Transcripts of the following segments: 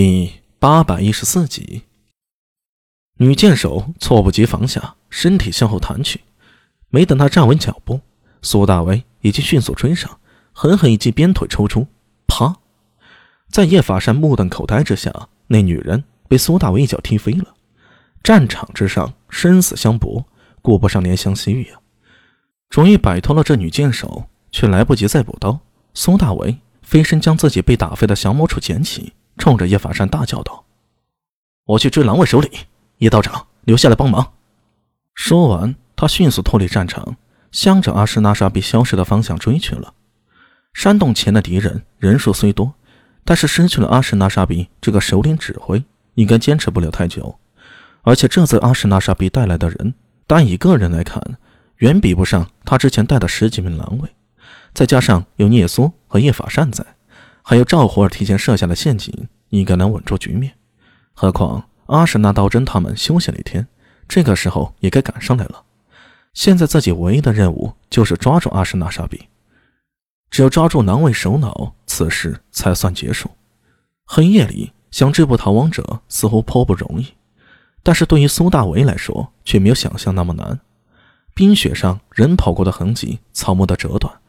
第八百一十四集，女剑手措不及防下，身体向后弹去。没等她站稳脚步，苏大为已经迅速追上，狠狠一记鞭腿抽出，啪！在叶法善目瞪口呆之下，那女人被苏大为一脚踢飞了。战场之上，生死相搏，顾不上怜香惜玉啊！终于摆脱了这女剑手，却来不及再补刀。苏大为飞身将自己被打飞的降魔杵捡起。冲着叶法善大叫道：“我去追狼卫首领，叶道长留下来帮忙。”说完，他迅速脱离战场，向着阿什纳沙比消失的方向追去了。山洞前的敌人人数虽多，但是失去了阿什纳沙比这个首领指挥，应该坚持不了太久。而且这次阿什纳沙比带来的人，单以个人来看，远比不上他之前带的十几名狼卫，再加上有聂苏和叶法善在。还有赵虎儿提前设下的陷阱，应该能稳住局面。何况阿什纳道真他们休息了一天，这个时候也该赶上来了。现在自己唯一的任务就是抓住阿什纳沙比，只有抓住狼卫首脑，此事才算结束。黑夜里想追捕逃亡者似乎颇不容易，但是对于苏大为来说却没有想象那么难。冰雪上人跑过的痕迹，草木的折断，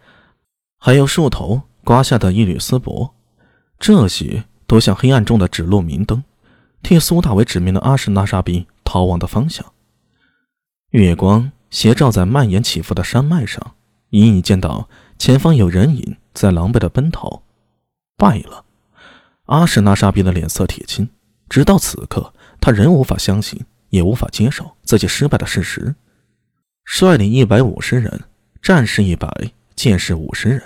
还有树头。刮下的一缕丝帛，这些都像黑暗中的指路明灯，替苏大伟指明了阿什纳沙比逃亡的方向。月光斜照在蔓延起伏的山脉上，隐隐见到前方有人影在狼狈的奔逃。败了！阿什纳沙比的脸色铁青，直到此刻，他仍无法相信，也无法接受自己失败的事实。率领一百五十人，战士一百，剑士五十人。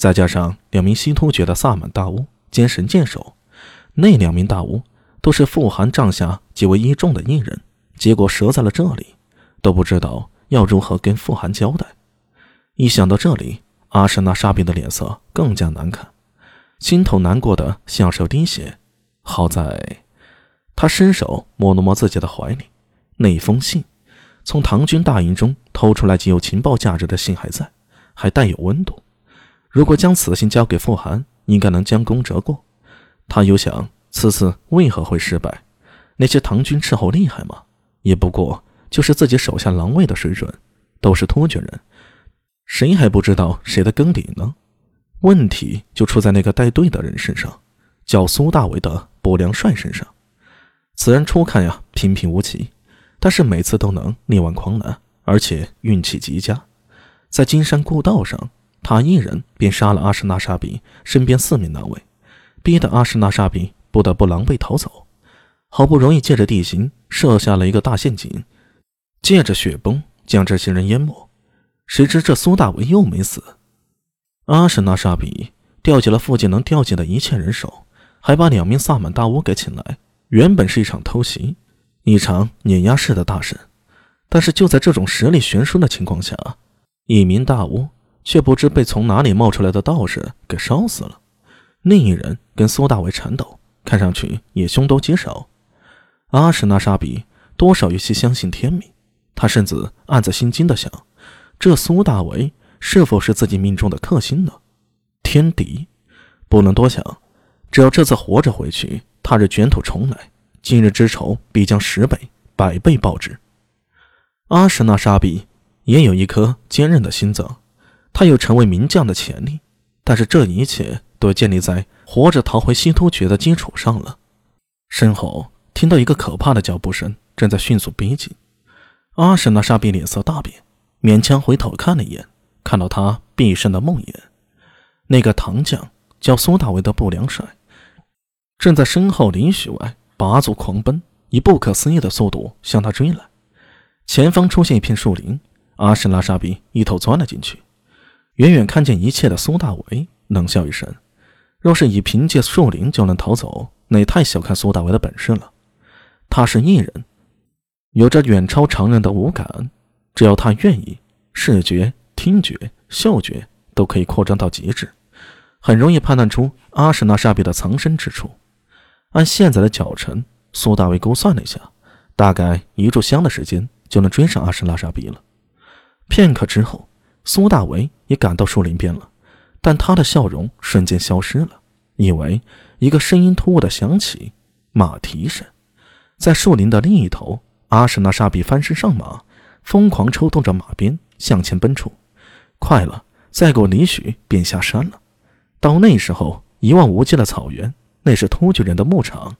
再加上两名西突厥的萨满大巫兼神箭手，那两名大巫都是富汗帐下极为倚重的艺人，结果折在了这里，都不知道要如何跟富汗交代。一想到这里，阿什纳沙比的脸色更加难看，心头难过的像是要滴血。好在，他伸手摸了摸自己的怀里，那封信，从唐军大营中偷出来极有情报价值的信还在，还带有温度。如果将此信交给傅寒，应该能将功折过。他又想，此次为何会失败？那些唐军斥候厉害吗？也不过就是自己手下狼卫的水准，都是突厥人，谁还不知道谁的根底呢？问题就出在那个带队的人身上，叫苏大为的不良帅身上。此人初看呀平平无奇，但是每次都能力挽狂澜，而且运气极佳，在金山故道上。他一人便杀了阿什纳沙比身边四名男卫，逼得阿什纳沙比不得不狼狈逃走。好不容易借着地形设下了一个大陷阱，借着雪崩将这些人淹没。谁知这苏大伟又没死。阿什纳沙比调集了附近能调集的一切人手，还把两名萨满大巫给请来。原本是一场偷袭，一场碾压式的大胜。但是就在这种实力悬殊的情况下，一名大巫。却不知被从哪里冒出来的道士给烧死了。另一人跟苏大为缠斗，看上去也凶多吉少。阿什纳沙比多少有些相信天命，他甚至暗自心惊的想：这苏大为是否是自己命中的克星呢？天敌，不能多想。只要这次活着回去，他日卷土重来，今日之仇必将十倍、百倍报之。阿什纳沙比也有一颗坚韧的心脏。他有成为名将的潜力，但是这一切都建立在活着逃回西突厥的基础上了。身后听到一个可怕的脚步声正在迅速逼近，阿什纳沙比脸色大变，勉强回头看了一眼，看到他毕生的梦魇，那个唐将叫苏大为的不良帅，正在身后林许外拔足狂奔，以不可思议的速度向他追来。前方出现一片树林，阿什纳沙比一头钻了进去。远远看见一切的苏大为冷笑一声：“若是以凭借树林就能逃走，那也太小看苏大为的本事了。他是异人，有着远超常人的五感，只要他愿意，视觉、听觉、嗅觉都可以扩张到极致，很容易判断出阿什纳沙比的藏身之处。按现在的脚程，苏大为估算了一下，大概一炷香的时间就能追上阿什纳沙比了。片刻之后。”苏大为也赶到树林边了，但他的笑容瞬间消失了，因为一个声音突兀的响起，马蹄声。在树林的另一头，阿什纳沙比翻身上马，疯狂抽动着马鞭向前奔出。快了，再过里许便下山了。到那时候，一望无际的草原，那是突厥人的牧场。